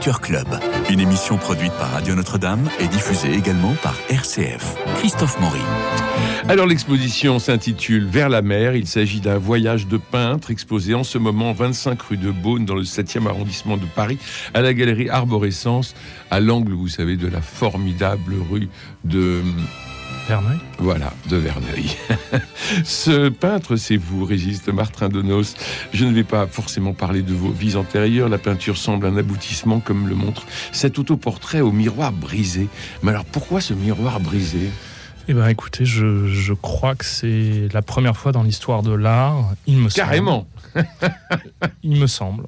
Club, une émission produite par Radio Notre-Dame et diffusée également par RCF. Christophe Maury. Alors l'exposition s'intitule Vers la mer. Il s'agit d'un voyage de peintre exposé en ce moment 25 rue de Beaune dans le 7e arrondissement de Paris à la galerie Arborescence à l'angle, vous savez, de la formidable rue de Verneuil Voilà, de Verneuil. Ce peintre, c'est vous, Régiste Martin Donos. Je ne vais pas forcément parler de vos vies antérieures. La peinture semble un aboutissement, comme le montre cet autoportrait au miroir brisé. Mais alors, pourquoi ce miroir brisé? Eh bien, écoutez, je, crois que c'est la première fois dans l'histoire de l'art, il me Carrément. semble. il me semble.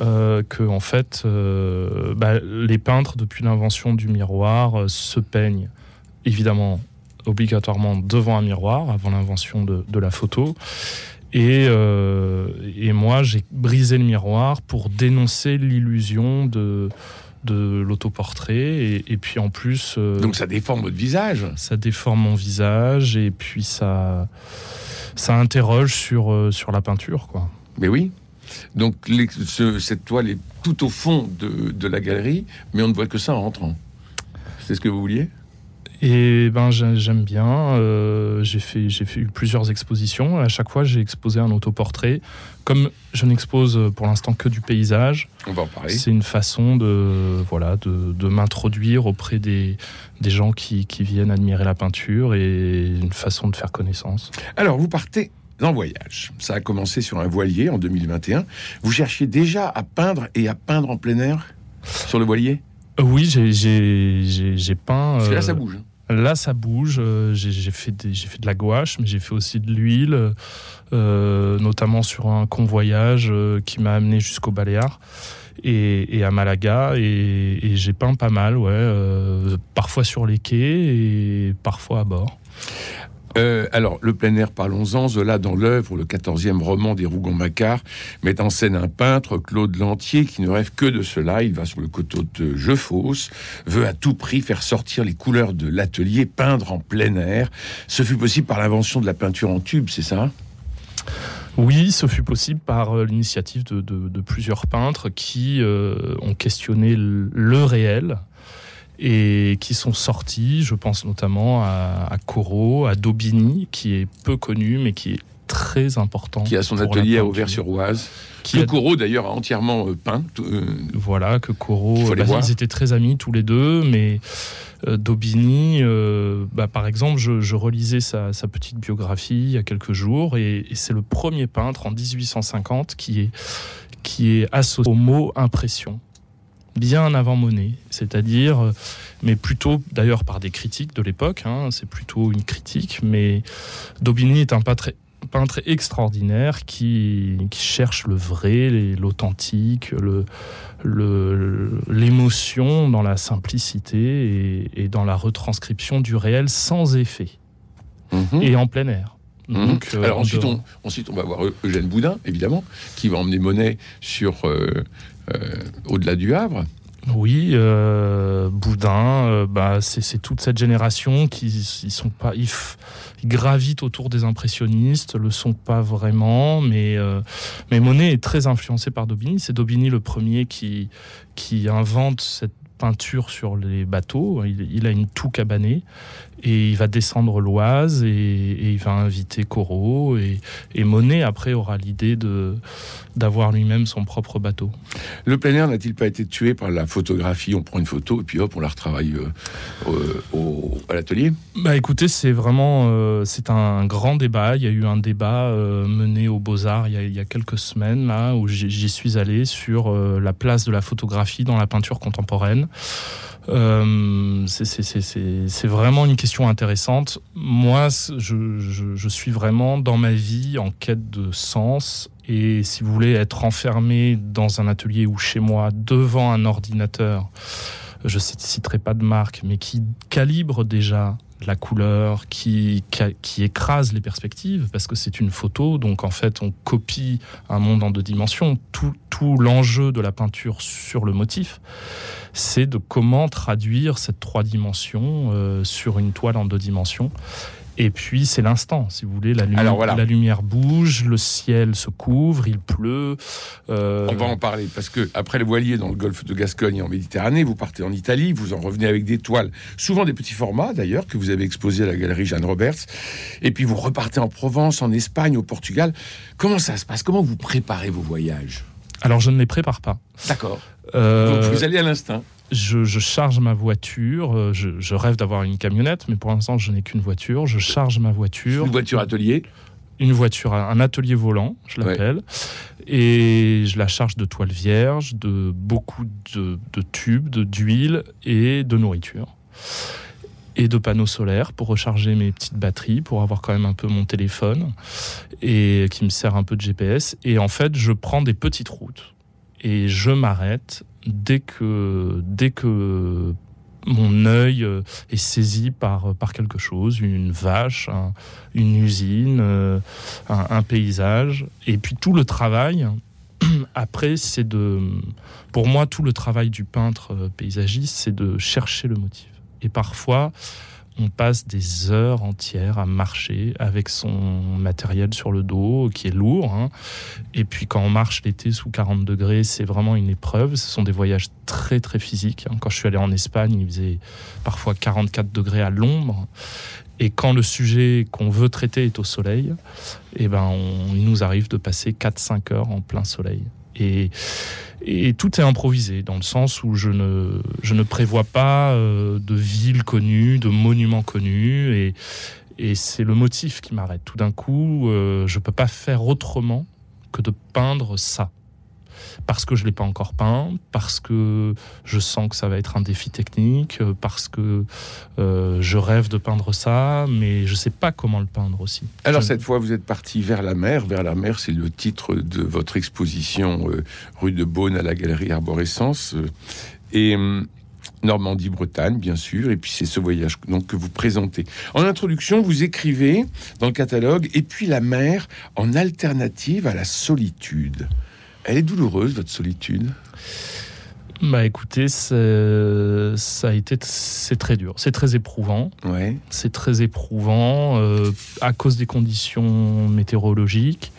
Euh, que en fait, euh, bah, les peintres, depuis l'invention du miroir, euh, se peignent évidemment obligatoirement devant un miroir avant l'invention de, la photo. Et, euh, et moi, j'ai brisé le miroir pour dénoncer l'illusion de, de l'autoportrait. Et, et, puis en plus. Euh, Donc ça déforme votre visage Ça déforme mon visage et puis ça, ça interroge sur, euh, sur la peinture. Quoi. Mais oui. Donc cette toile est tout au fond de, de la galerie, mais on ne voit que ça en rentrant. C'est ce que vous vouliez? Et ben j'aime bien. Euh, j'ai fait j'ai fait plusieurs expositions. À chaque fois, j'ai exposé un autoportrait. Comme je n'expose pour l'instant que du paysage, on va en parler. C'est une façon de voilà de, de m'introduire auprès des des gens qui, qui viennent admirer la peinture et une façon de faire connaissance. Alors vous partez en voyage. Ça a commencé sur un voilier en 2021. Vous cherchiez déjà à peindre et à peindre en plein air? Sur le voilier? Oui, j'ai peint. Parce que là, ça bouge. Là, ça bouge. Euh, j'ai fait, de la gouache, mais j'ai fait aussi de l'huile, euh, notamment sur un convoyage euh, qui m'a amené jusqu'au Baléares et, à Malaga. Et, j'ai peint pas mal, parfois sur les quais et parfois à bord. Euh, alors, le plein air, parlons-en. Zola, dans l'œuvre, le 14e roman des Rougon-Macquart, met en scène un peintre, Claude Lantier, qui ne rêve que de cela. Il va sur le coteau de Jefausse, veut à tout prix faire sortir les couleurs de l'atelier, peindre en plein air. Ce fut possible par l'invention de la peinture en tube, c'est ça? Oui, ce fut possible par euh, l'initiative de, plusieurs peintres qui euh, ont questionné le réel, et qui sont sortis. Je pense notamment à, à Corot, à Daubigny, qui est peu connu, mais qui est très important. Qui a son atelier à Auvers-sur-Oise. Que Corot d'ailleurs a entièrement euh, peint. Euh, voilà, que Corot, bah, ils étaient très amis tous les deux, mais euh, Daubigny, bah, par exemple, je, relisais sa, petite biographie il y a quelques jours, et, et c'est le premier peintre en 1850 qui est, qui est associé au mot impression bien avant Monet, c'est-à-dire, euh, mais plutôt d'ailleurs par des critiques de l'époque, hein, c'est plutôt une critique, mais Daubigny est un peintre, peintre extraordinaire qui, cherche le vrai, l'authentique, l'émotion dans la simplicité et, dans la retranscription du réel sans effet mhm. et en plein air. Mhm. Donc, euh, Alors ensuite on, ensuite, on va voir Eugène Boudin, évidemment, qui va emmener Monet sur euh, au-delà du Havre. Oui, euh, Boudin, euh, bah, c'est toute cette génération qui ils sont pas, gravitent autour des impressionnistes, le sont pas vraiment, mais mais Monet est très influencé par Daubigny. C'est Daubigny le premier qui qui invente cette peinture sur les bateaux. Il, a une toux cabanée et il va descendre l'Oise et, il va inviter Corot et, Monet après aura l'idée de d'avoir lui-même son propre bateau. Le plein air n'a-t-il pas été tué par la photographie? On prend une photo et puis hop, on la retravaille euh, au, à l'atelier Bah écoutez, c'est vraiment euh, c'est un grand débat. Il y a eu un débat euh, mené aux Beaux Arts il, il, y a quelques semaines là où j'y suis allé sur la place de la photographie dans la peinture contemporaine. Euh, c'est vraiment une question intéressante. Moi, je, suis vraiment dans ma vie en quête de sens. Et si vous voulez être enfermé dans un atelier ou chez moi devant un ordinateur, je ne citerai pas de marque, mais qui calibre déjà la couleur, qui, qui écrase les perspectives, parce que c'est une photo, donc en fait on copie un monde en deux dimensions. Tout, tout l'enjeu de la peinture sur le motif, c'est de comment traduire cette trois dimensions euh, sur une toile en deux dimensions. Et puis c'est l'instant, si vous voulez. La, la, lumière bouge, le ciel se couvre, il pleut. Euh, On va en parler parce que après le voilier dans le golfe de Gascogne et en Méditerranée, vous partez en Italie, vous en revenez avec des toiles, souvent des petits formats d'ailleurs que vous avez exposés à la galerie Jeanne Roberts. Et puis vous repartez en Provence, en Espagne, au Portugal. Comment ça se passe? Comment vous préparez vos voyages? Alors je ne les prépare pas. D'accord. Euh, vous allez à l'instinct je, charge ma voiture. Euh, je, rêve d'avoir une camionnette, mais pour l'instant, je n'ai qu'une voiture. Je charge ma voiture. Une voiture atelier Une voiture, un atelier volant, je l'appelle. Et je la charge de toile vierge, de beaucoup de, tubes, d'huile et de nourriture. Et de panneaux solaires pour recharger mes petites batteries, pour avoir quand même un peu mon téléphone, et qui me sert un peu de GPS. Et en fait, je prends des petites routes et je m'arrête dès que, dès que mon œil euh, est saisi par, par quelque chose, une vache, une usine, euh, un, paysage. Et puis tout le travail, après, c'est de... Pour moi, tout le travail du peintre euh, paysagiste, c'est de chercher le motif. Et parfois, on passe des heures entières à marcher avec son matériel sur le dos, qui est lourd. Hein. Et puis quand on marche l'été sous 40 degrés, c'est vraiment une épreuve. Ce sont des voyages très très physiques. Hein. Quand je suis allé en Espagne, il faisait parfois 44 degrés à l'ombre. Et quand le sujet qu'on veut traiter est au soleil, eh ben il nous arrive de passer 4-5 heures en plein soleil. Et, tout est improvisé, dans le sens où je ne, je ne prévois pas euh, de villes connues, de monuments connus, et, et c'est le motif qui m'arrête. Tout d'un coup, euh, je ne peux pas faire autrement que de peindre ça parce que je ne l'ai pas encore peint, parce que je sens que ça va être un défi technique, euh, parce que euh, je rêve de peindre ça, mais je ne sais pas comment le peindre aussi. Alors cette fois, vous êtes parti vers la mer. Vers la mer, c'est le titre de votre exposition euh, rue de Beaune à la galerie Arborescence. et hum, Normandie-Bretagne, bien sûr, et puis c'est ce voyage donc, que vous présentez. En introduction, vous écrivez dans le catalogue Et puis la mer en alternative à la solitude. Elle est douloureuse, votre solitude bah écoutez, ça a été, c'est très dur, c'est très éprouvant. Ouais. C'est très éprouvant euh, à cause des conditions météorologiques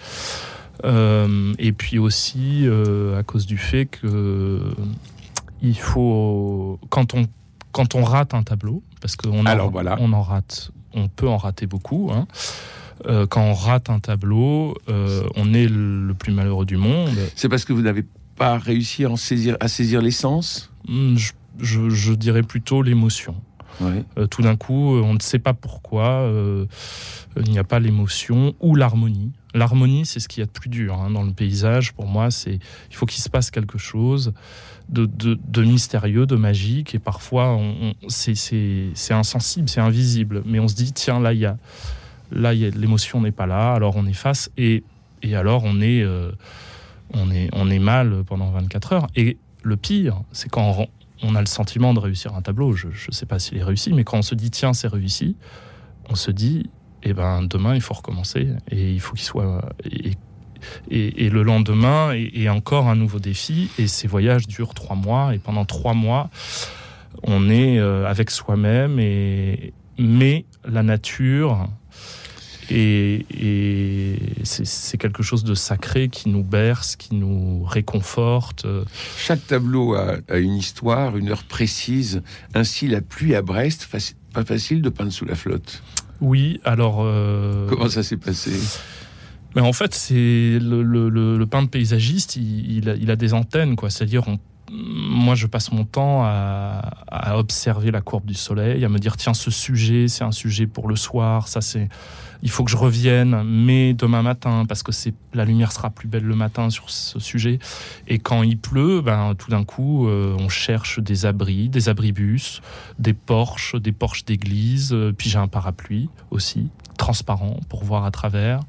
euh, et puis aussi euh, à cause du fait que il faut quand on quand on rate un tableau, parce qu'on voilà. on en rate, on peut en rater beaucoup. Hein, euh, quand on rate un tableau, euh, on est le plus malheureux du monde. C'est parce que vous n'avez pas réussi à, saisir, à saisir l'essence? Hmm, je, dirais plutôt l'émotion. Euh, tout d'un coup, on ne sait pas pourquoi il n'y a pas l'émotion ou l'harmonie. L'harmonie, c'est ce qu'il y a de plus dur hein, dans le paysage. Pour moi, c'est il faut qu'il se passe quelque chose de, de, mystérieux, de magique, et parfois, c'est insensible, c'est invisible. Mais on se dit, tiens, là, il y a Là, l'émotion n'est pas là, alors on est face et, et alors on est, euh, on, est, on est mal pendant 24 heures. Et le pire, c'est quand on, a le sentiment de réussir un tableau, je ne sais pas s'il est réussi, mais quand on se dit tiens, c'est réussi, on se dit eh ben, demain, il faut recommencer et il faut qu'il soit. Et, et, le lendemain, et, encore un nouveau défi. Et ces voyages durent trois mois. Et pendant trois mois, on est euh, avec soi-même. Et, mais la nature, et, c'est quelque chose de sacré qui nous berce, qui nous réconforte. Chaque tableau a, une histoire, une heure précise. Ainsi, la pluie à Brest, pas facile de peindre sous la flotte. Oui, alors... Euh, Comment ça s'est passé? Mais en fait, c'est le, peintre paysagiste, il, a, des antennes, quoi. C'est-à-dire, moi, je passe mon temps à, observer la courbe du soleil, à me dire tiens, ce sujet, c'est un sujet pour le soir, ça c'est il faut que je revienne, mais demain matin, parce que la lumière sera plus belle le matin sur ce sujet. Et quand il pleut, ben, tout d'un coup, euh, on cherche des abris, des abribus, des porches, des porches d'église, euh, puis j'ai un parapluie aussi transparent pour voir à travers.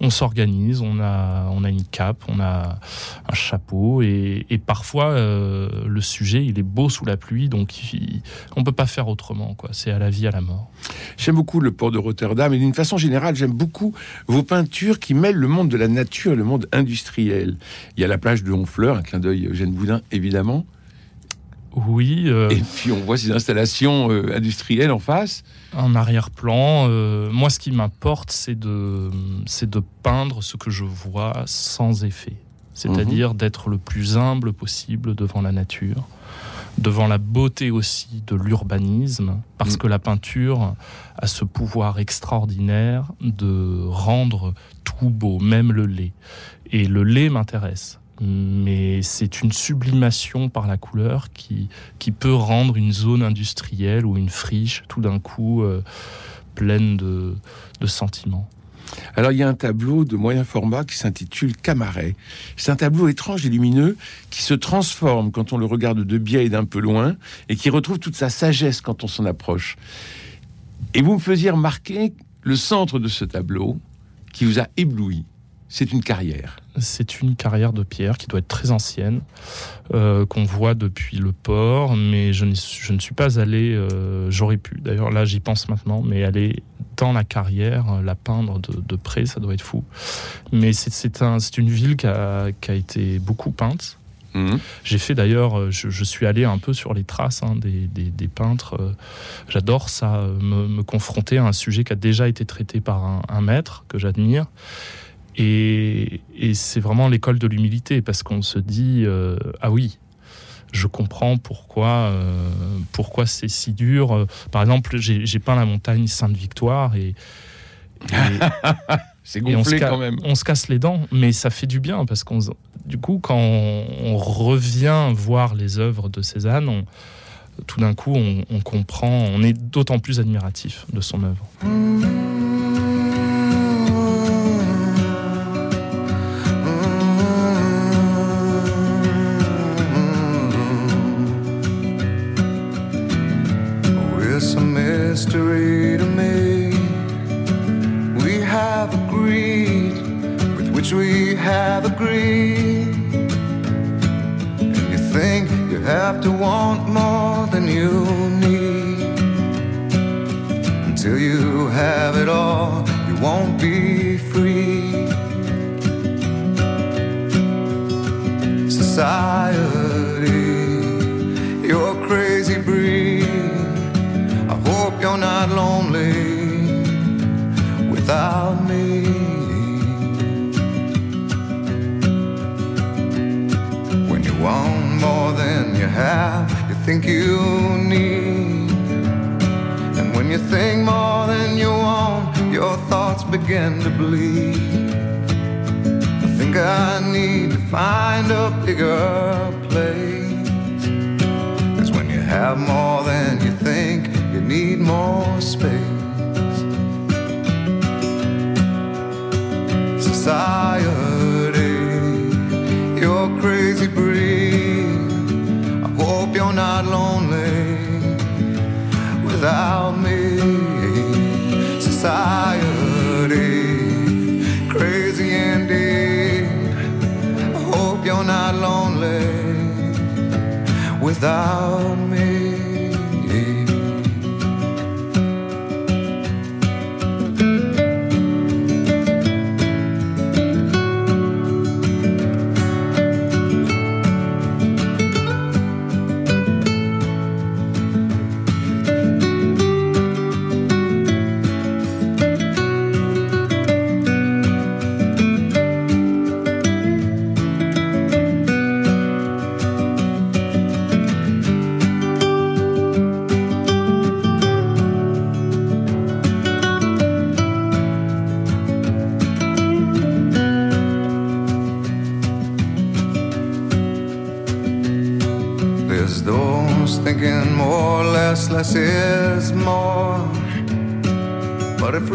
On s'organise, on a, on a une cape, on a un chapeau et, parfois euh, le sujet il est beau sous la pluie donc on peut pas faire autrement quoi. C'est à la vie à la mort. J'aime beaucoup le port de Rotterdam et d'une façon générale j'aime beaucoup vos peintures qui mêlent le monde de la nature et le monde industriel. Il y a la plage de Honfleur, un clin d'œil Eugène Boudin évidemment. Oui. euh, Et puis on voit ces installations euh, industrielles en face. En arrière-plan, euh, moi, ce qui m'importe, c'est de, c'est de peindre ce que je vois sans effet. C'est-à-dire d'être le plus humble possible devant la nature, devant la beauté aussi de l'urbanisme, parce Mm. que la peinture a ce pouvoir extraordinaire de rendre tout beau, même le lait. Et le lait m'intéresse. Mais c'est une sublimation par la couleur qui, qui peut rendre une zone industrielle ou une friche tout d'un coup euh, pleine de, de sentiments. Alors il y a un tableau de moyen format qui s'intitule Camaret. C'est un tableau étrange et lumineux qui se transforme quand on le regarde de biais et d'un peu loin et qui retrouve toute sa sagesse quand on s'en approche. Et vous me faisiez remarquer le centre de ce tableau qui vous a ébloui. C'est une carrière. C'est une carrière de pierre qui doit être très ancienne, euh, qu'on voit depuis le port, mais je, ne suis pas allé, euh, j'aurais pu, d'ailleurs là j'y pense maintenant, mais aller dans la carrière, euh, la peindre de, de près, ça doit être fou. Mais c'est- c'est un, c'est une ville qui a, qui a été beaucoup peinte. Mhm. J'ai fait d'ailleurs, je, je suis allé un peu sur les traces hein, des, des- des peintres. J'adore ça, me, me confronter à un sujet qui a déjà été traité par un, un maître que j'admire. Et, et c'est vraiment l'école de l'humilité parce qu'on se dit euh, ah oui, je comprends pourquoi euh, pourquoi c'est si dur. Par exemple, j'ai peint la montagne Sainte-Victoire et, et- C'est gonflé quand même. on se casse les dents, mais ça fait du bien parce qu'on, du coup, quand on, on revient voir les œuvres de Cézanne, on- tout d'un coup, on, on comprend, on est d'autant plus admiratif de son œuvre. Be free. Society, you're crazy breed. I hope you're not lonely without me. When you want more than you have, you think you need. And when you think more than you want, your thoughts begin to bleed. I think I need to find a bigger place. Cause when you have more than you think, you need more space. Society, you're crazy breed. I hope you're not lonely without me. Society, eh? crazy indeed. I hope you're not lonely without me.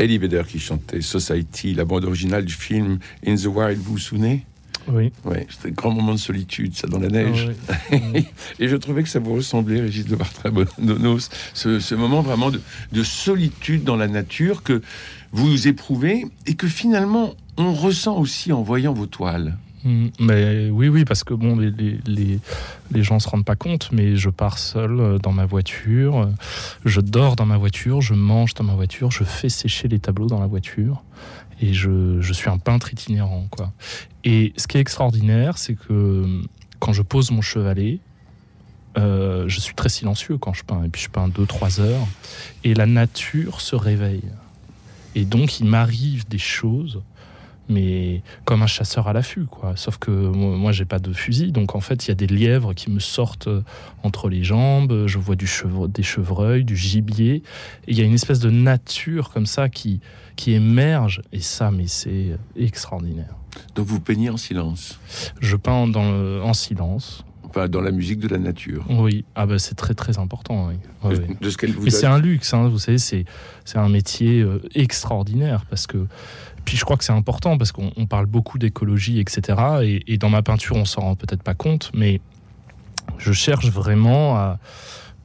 Eddie Vedder qui chantait Society, la bande originale du film In the Wild, vous vous souvenez? Oui. Ouais, c'était un grand moment de solitude, ça, dans la neige. Ah Et je trouvais que ça vous ressemblait, Régis de Bartrabonos, ce, ce moment vraiment de, de solitude dans la nature que vous éprouvez et que finalement on ressent aussi en voyant vos toiles. Mm, Mais oui, oui, parce que bon, les, les, les, gens se rendent pas compte, mais je pars seul euh, dans ma voiture, je dors dans ma voiture, je mange dans ma voiture, je fais sécher les tableaux dans la voiture, et je, je suis un peintre itinérant, quoi. Et ce qui est extraordinaire, c'est que euh, quand je pose mon chevalet, euh, je suis très silencieux quand je peins, et puis je peins 2-3 heures, et la nature se réveille. Et donc il m'arrive des choses mais comme un chasseur à l'affût, quoi. Sauf que moi, j'ai pas de fusil, donc en fait, il y a des lièvres qui me sortent euh, entre les jambes. Je vois du chevre- des chevreuils, du gibier. Et il y a une espèce de nature comme ça qui qui émerge. Et ça, mais c'est extraordinaire. Donc vous peignez en silence, Je peins dans le- en silence. enfin dans la musique de la nature. Oui, ah bah c'est très très important. Oui. De ce qu'elle vous Mais c'est un luxe, hein, vous savez, c'est c'est un métier euh, extraordinaire parce que puis je crois que c'est important parce qu'on on parle beaucoup d'écologie, etc. Et, dans ma peinture, on s'en rend peut-être pas compte, mais je cherche vraiment à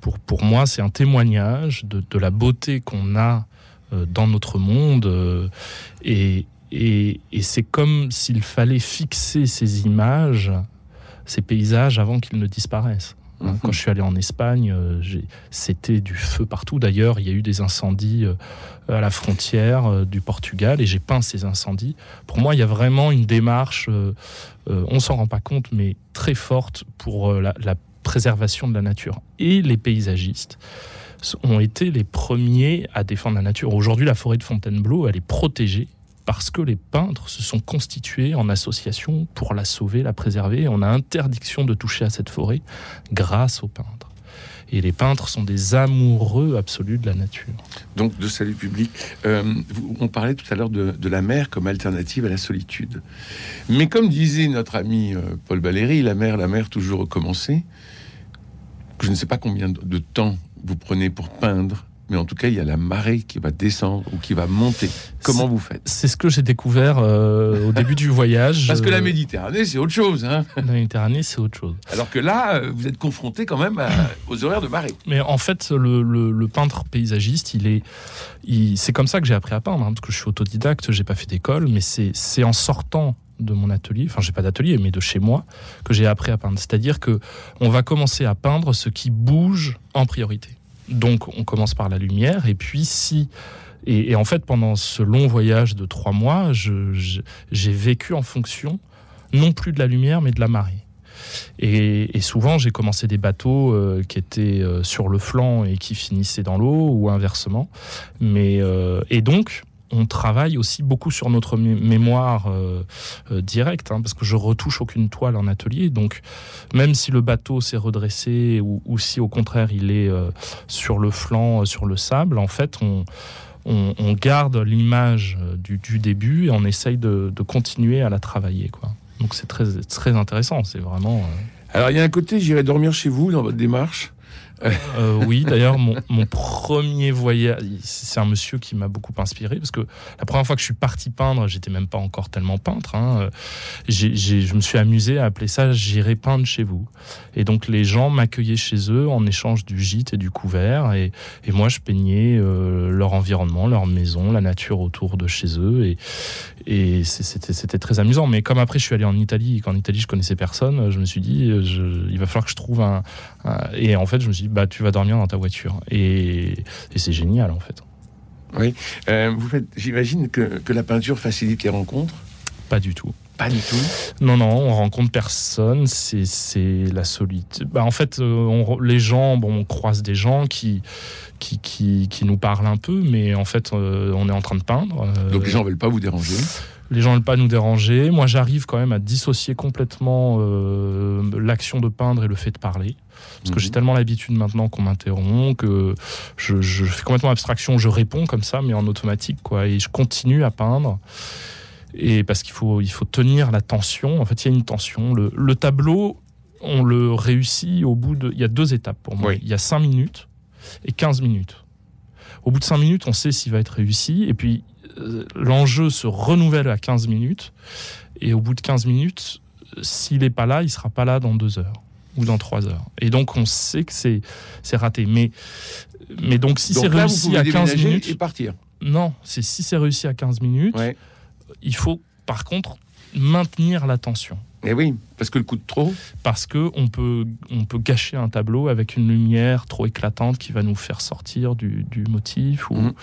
pour pour moi, c'est un témoignage de, de la beauté qu'on a euh, dans notre monde euh, et, et c'est comme s'il fallait fixer ces images, ces paysages avant qu'ils ne disparaissent. Hein. Quand je suis allé en Espagne, euh, c'était du feu partout. D'ailleurs, il y a eu des incendies euh, à la frontière euh, du Portugal et j'ai peint ces incendies. Pour moi, il y a vraiment une démarche, on s'en rend pas compte, mais très forte pour la, la préservation de la nature. Et les paysagistes ont été les premiers à défendre la nature. Aujourd'hui, la forêt de Fontainebleau, elle est protégée parce que les peintres se sont constitués en association pour la sauver, la préserver. On a interdiction de toucher à cette forêt grâce aux peintres. Et les peintres sont des amoureux absolus de la nature. donc de salut public. Euh, on parlait tout à l'heure de, de la mer comme alternative à la solitude. Mais comme disait notre ami euh, Paul Valéry, la mer, la mer, toujours recommencer. Je ne sais pas combien de temps vous prenez pour peindre, mais en tout cas, il y a la marée qui va descendre ou qui va monter. Comment vous faites? C'est ce que j'ai découvert euh, au début du voyage. Parce que la Euh, Méditerranée, c'est autre chose. Hein la Méditerranée, c'est autre chose. Alors que là, euh, vous êtes confronté quand même à- aux horaires de marée. Mais en fait, le, le- le peintre paysagiste, il est, c'est comme ça que j'ai appris à peindre, hein, parce que je suis autodidacte, j'ai pas fait d'école, mais c'est, c'est en sortant de mon atelier, enfin j'ai pas d'atelier, mais de chez moi, que j'ai appris à peindre. C'est-à-dire que on va commencer à peindre ce qui bouge en priorité. Donc on commence par la lumière, et puis si et, en fait pendant ce long voyage de trois mois, j'ai vécu en fonction non plus de la lumière, mais de la marée. Et, et souvent, j'ai commencé des bateaux euh, qui étaient euh, sur le flanc et qui finissaient dans l'eau ou inversement. Mais euh, et donc, on travaille aussi beaucoup sur notre mé- mémoire euh, euh, directe, hein, parce que je retouche aucune toile en atelier. Donc, même si le bateau s'est redressé ou, si au contraire il est euh, sur le flanc, sur le sable, en fait, on garde l'image du, début et on essaye de, continuer à la travailler. Quoi. Donc c'est très, très intéressant. C'est vraiment. Alors il y a un côté, j'irai dormir chez vous dans votre démarche. Euh, oui, d'ailleurs, mon, premier voyage, c'est un monsieur qui m'a beaucoup inspiré parce que la première fois que je suis parti peindre, j'étais même pas encore tellement peintre. hein, euh, je me suis amusé à appeler ça J'irai peindre chez vous. Et donc les gens m'accueillaient chez eux en échange du gîte et du couvert. Et, moi, je peignais euh, leur environnement, leur maison, la nature autour de chez eux. Et, c'était très amusant. Mais comme après, je suis allé en Italie et qu'en Italie, je connaissais personne, je me suis dit, il va falloir que je trouve un, un- Et en fait, je me suis dit, bah, tu vas dormir dans ta voiture. Et, et c'est génial, en fait. Euh, vous faites, j'imagine que, que la peinture facilite les rencontres? Pas du tout. Pas du tout? Non, non, on rencontre personne. C'est, c'est la solitude. Bah, en fait, euh, on- les gens, bon, on croise des gens qui, qui, qui, qui nous parlent un peu, mais en fait, euh, on est en train de peindre. Donc les gens veulent pas vous déranger. Les gens ne pas nous déranger. Moi, j'arrive quand même à dissocier complètement euh, l'action de peindre et le fait de parler. Parce que Mhm. j'ai tellement l'habitude maintenant qu'on m'interrompt que je, je fais complètement abstraction. Je réponds comme ça, mais en automatique, quoi. Et je continue à peindre. Et parce qu'il faut, il faut tenir la tension. En fait, il y a une tension. Le, le tableau, on le réussit au bout de. Il y a deux étapes pour moi. Oui. Il y a 5 minutes et 15 minutes. Au bout de 5 minutes, on sait s'il va être réussi. Et puis, l'enjeu se renouvelle à 15 minutes. Et au bout de 15 minutes, s'il n'est pas là, il sera pas là dans 2 heures ou dans 3 heures. Et donc, on sait que c'est c'est raté. Mais, mais donc, si c'est réussi à 15 déménager minutes. et partir. Non, c'est si c'est réussi à 15 minutes, Ouais. il faut par contre maintenir l'attention. Et Eh oui, parce que le coup de trop. Parce que on peut, on peut gâcher un tableau avec une lumière trop éclatante qui va nous faire sortir du, du motif. Ou... Mhm.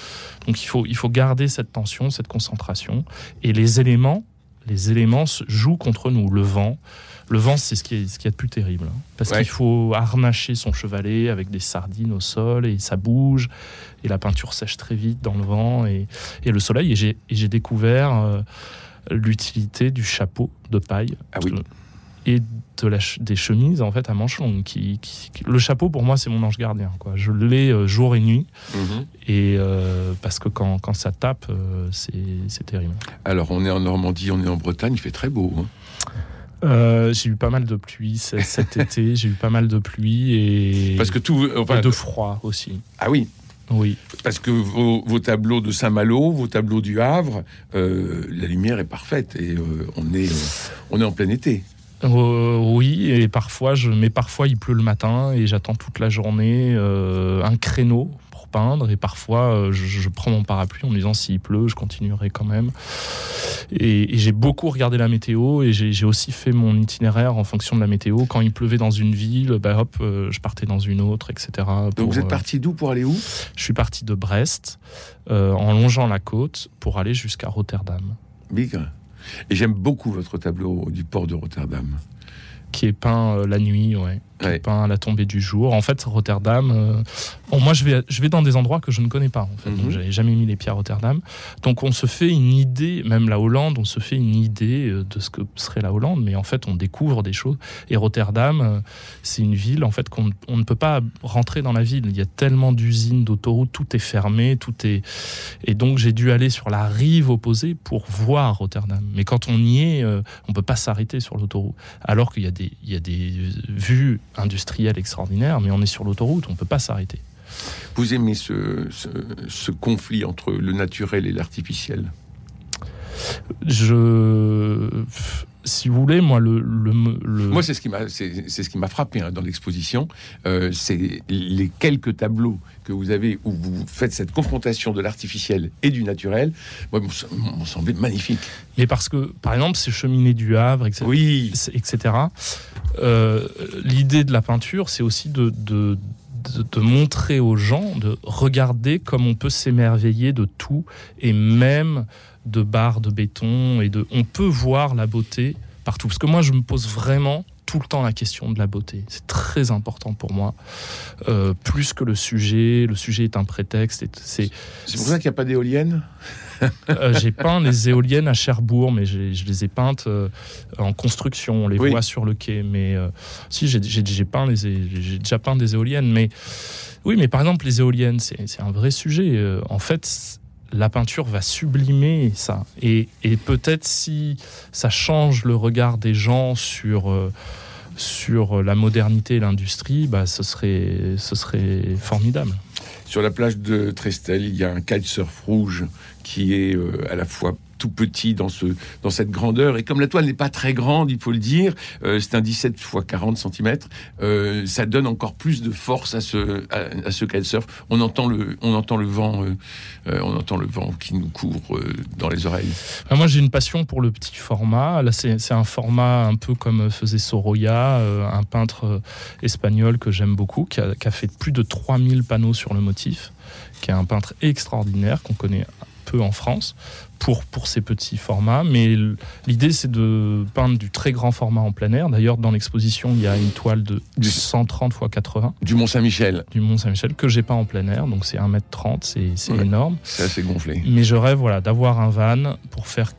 Donc il faut, il faut garder cette tension, cette concentration. Et les éléments, les éléments jouent contre nous. Le vent, le vent, c'est ce qui est, ce qui est de plus terrible. hein. Parce Ouais. qu'il faut harnacher son chevalet avec des sardines au sol et ça bouge. Et la peinture sèche très vite dans le vent et, et le soleil. Et j'ai, et j'ai découvert euh, l'utilité du chapeau de paille Ah oui. et de la des chemises en fait à manches longues. Qui, qui- qui- le chapeau pour moi c'est mon ange gardien. Quoi. Je l'ai euh, jour et nuit Mhm. et euh, parce que quand, quand ça tape euh, c'est terrible. Alors, on est en Normandie, on est en Bretagne, il fait très beau. hein. Euh, j'ai eu pas mal de pluie cet été. J'ai eu pas mal de pluie et, Parce que tout. Enfin, et de froid aussi. Ah oui, Oui. parce que vos, vos tableaux de Saint-Malo, vos tableaux du Havre, euh, la lumière est parfaite et euh, on, est, euh, on est en plein été. Euh, oui, et parfois, je, mais parfois il pleut le matin et j'attends toute la journée euh, un créneau peindre. Et parfois, euh, je, je prends mon parapluie en me disant s'il pleut, je continuerai quand même. Et, et j'ai beaucoup regardé la météo et j'ai aussi fait mon itinéraire en fonction de la météo. Quand il pleuvait dans une ville, bah hop, euh, je partais dans une autre, etc. Donc vous êtes euh, parti d'où pour aller où? Je suis parti de Brest euh, en longeant la côte pour aller jusqu'à Rotterdam. Bigre. Et j'aime beaucoup votre tableau du port de Rotterdam. qui est peint euh, la nuit, ouais, Ouais. peint à la tombée du jour. En fait, Rotterdam, euh, bon, moi je vais, je vais dans des endroits que je ne connais pas. En fait. Donc, j'avais jamais mis les pieds à Rotterdam. Donc on se fait une idée, même la Hollande, on se fait une idée euh, de ce que serait la Hollande, mais en fait on découvre des choses. Et Rotterdam, euh, c'est une ville en fait qu'on on ne peut pas rentrer dans la ville. Il y a tellement d'usines, d'autoroutes, tout est fermé, tout est. Et donc j'ai dû aller sur la rive opposée pour voir Rotterdam. Mais quand on y est, on peut pas s'arrêter sur l'autoroute. Alors qu'il y a des, il y a des vues industrielles extraordinaires, mais on est sur l'autoroute, on peut pas s'arrêter. Vous aimez ce, ce, ce conflit entre le naturel et l'artificiel? Je, si vous voulez, moi le, le, le- Moi, c'est ce qui m'a, c'est, c'est ce qui m'a frappé hein, dans l'exposition. Euh, c'est les quelques tableaux que vous avez où vous faites cette confrontation de l'artificiel et du naturel. Moi, m'ont semblé magnifique. mais parce que par exemple ces cheminées du Havre, etc. Oui. etc. euh, L'idée de la peinture, c'est aussi de, de, de, de montrer aux gens, de regarder comme on peut s'émerveiller de tout, et même de barres de béton, et de, on peut voir la beauté partout. Parce que moi, je me pose vraiment tout le temps la question de la beauté. C'est très important pour moi, Euh, plus que le sujet. Le sujet est un prétexte. C'est pour ça qu'il n'y a pas d'éoliennes. euh, j'ai peint les éoliennes à Cherbourg, mais je les ai peintes euh, en construction. On les Oui. voit sur le quai. Mais si, j'ai- j'ai j'ai peint les é- j'ai déjà peint des éoliennes. Mais oui, mais par exemple, les éoliennes, c'est c'est un vrai sujet. En fait, la peinture va sublimer ça. Et, peut-être si ça change le regard des gens sur. euh, sur la modernité et l'industrie, bah, ce, serait, ce serait formidable. Sur la plage de Trestel, il y a un kitesurf rouge qui est euh, à la fois tout petit dans, ce, dans cette grandeur. Et comme la toile n'est pas très grande, il faut le dire, euh, c'est un 17 x 40 cm, ça donne encore plus de force à ce, à, à. On entend le, on entend le vent, euh, euh, on entend le vent qui nous court dans les oreilles. Ah, Moi, j'ai une passion pour le petit format. Là, c'est un format un peu comme faisait Sorolla, un peintre espagnol que j'aime beaucoup, qui a, qui a fait plus de 3000 panneaux sur le motif, qui est un peintre extraordinaire qu'on connaît peu en France pour, pour ces petits formats. Mais l'idée, c'est de peindre du très grand format en plein air. D'ailleurs, dans l'exposition, il y a une toile de Du- 130 x 80 Du Mont-Saint-Michel, du Mont-Saint-Michel que j'ai pas en plein air. Donc, c'est 1m30, c'est c'est Ouais. énorme. c'est assez gonflé. Mais je rêve voilà, d'avoir un van pour faire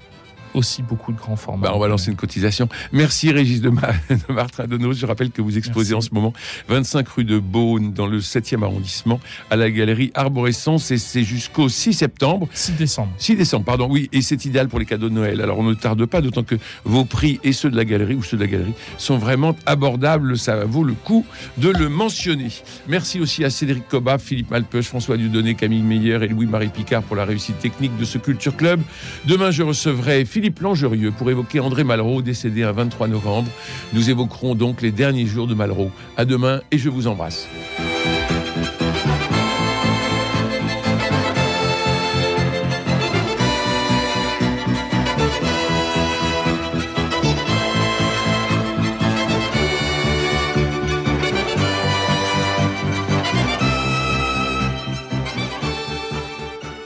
aussi beaucoup de grands formats. Bah, on va lancer une cotisation. Merci Régis de, de Martin Denos. Je rappelle que vous exposez en ce moment 25 rue de Beaune dans le 7e arrondissement à la galerie Arborescence et c'est jusqu'au 6 septembre. 6 décembre. 6 décembre, pardon. Oui, et c'est idéal pour les cadeaux de Noël. Alors on ne tarde pas, d'autant que vos prix et ceux de la galerie ou ceux de la galerie sont vraiment abordables. Ça vaut le coup de le mentionner. Merci aussi à Cédric Coba, Philippe Malpeuch, François Dudonné, Camille Meyer et Louis-Marie Picard pour la réussite technique de ce Culture Club. Demain, je recevrai Philippe pour évoquer André Malraux, décédé un 23 novembre. Nous évoquerons donc les derniers jours de Malraux. À demain et je vous embrasse.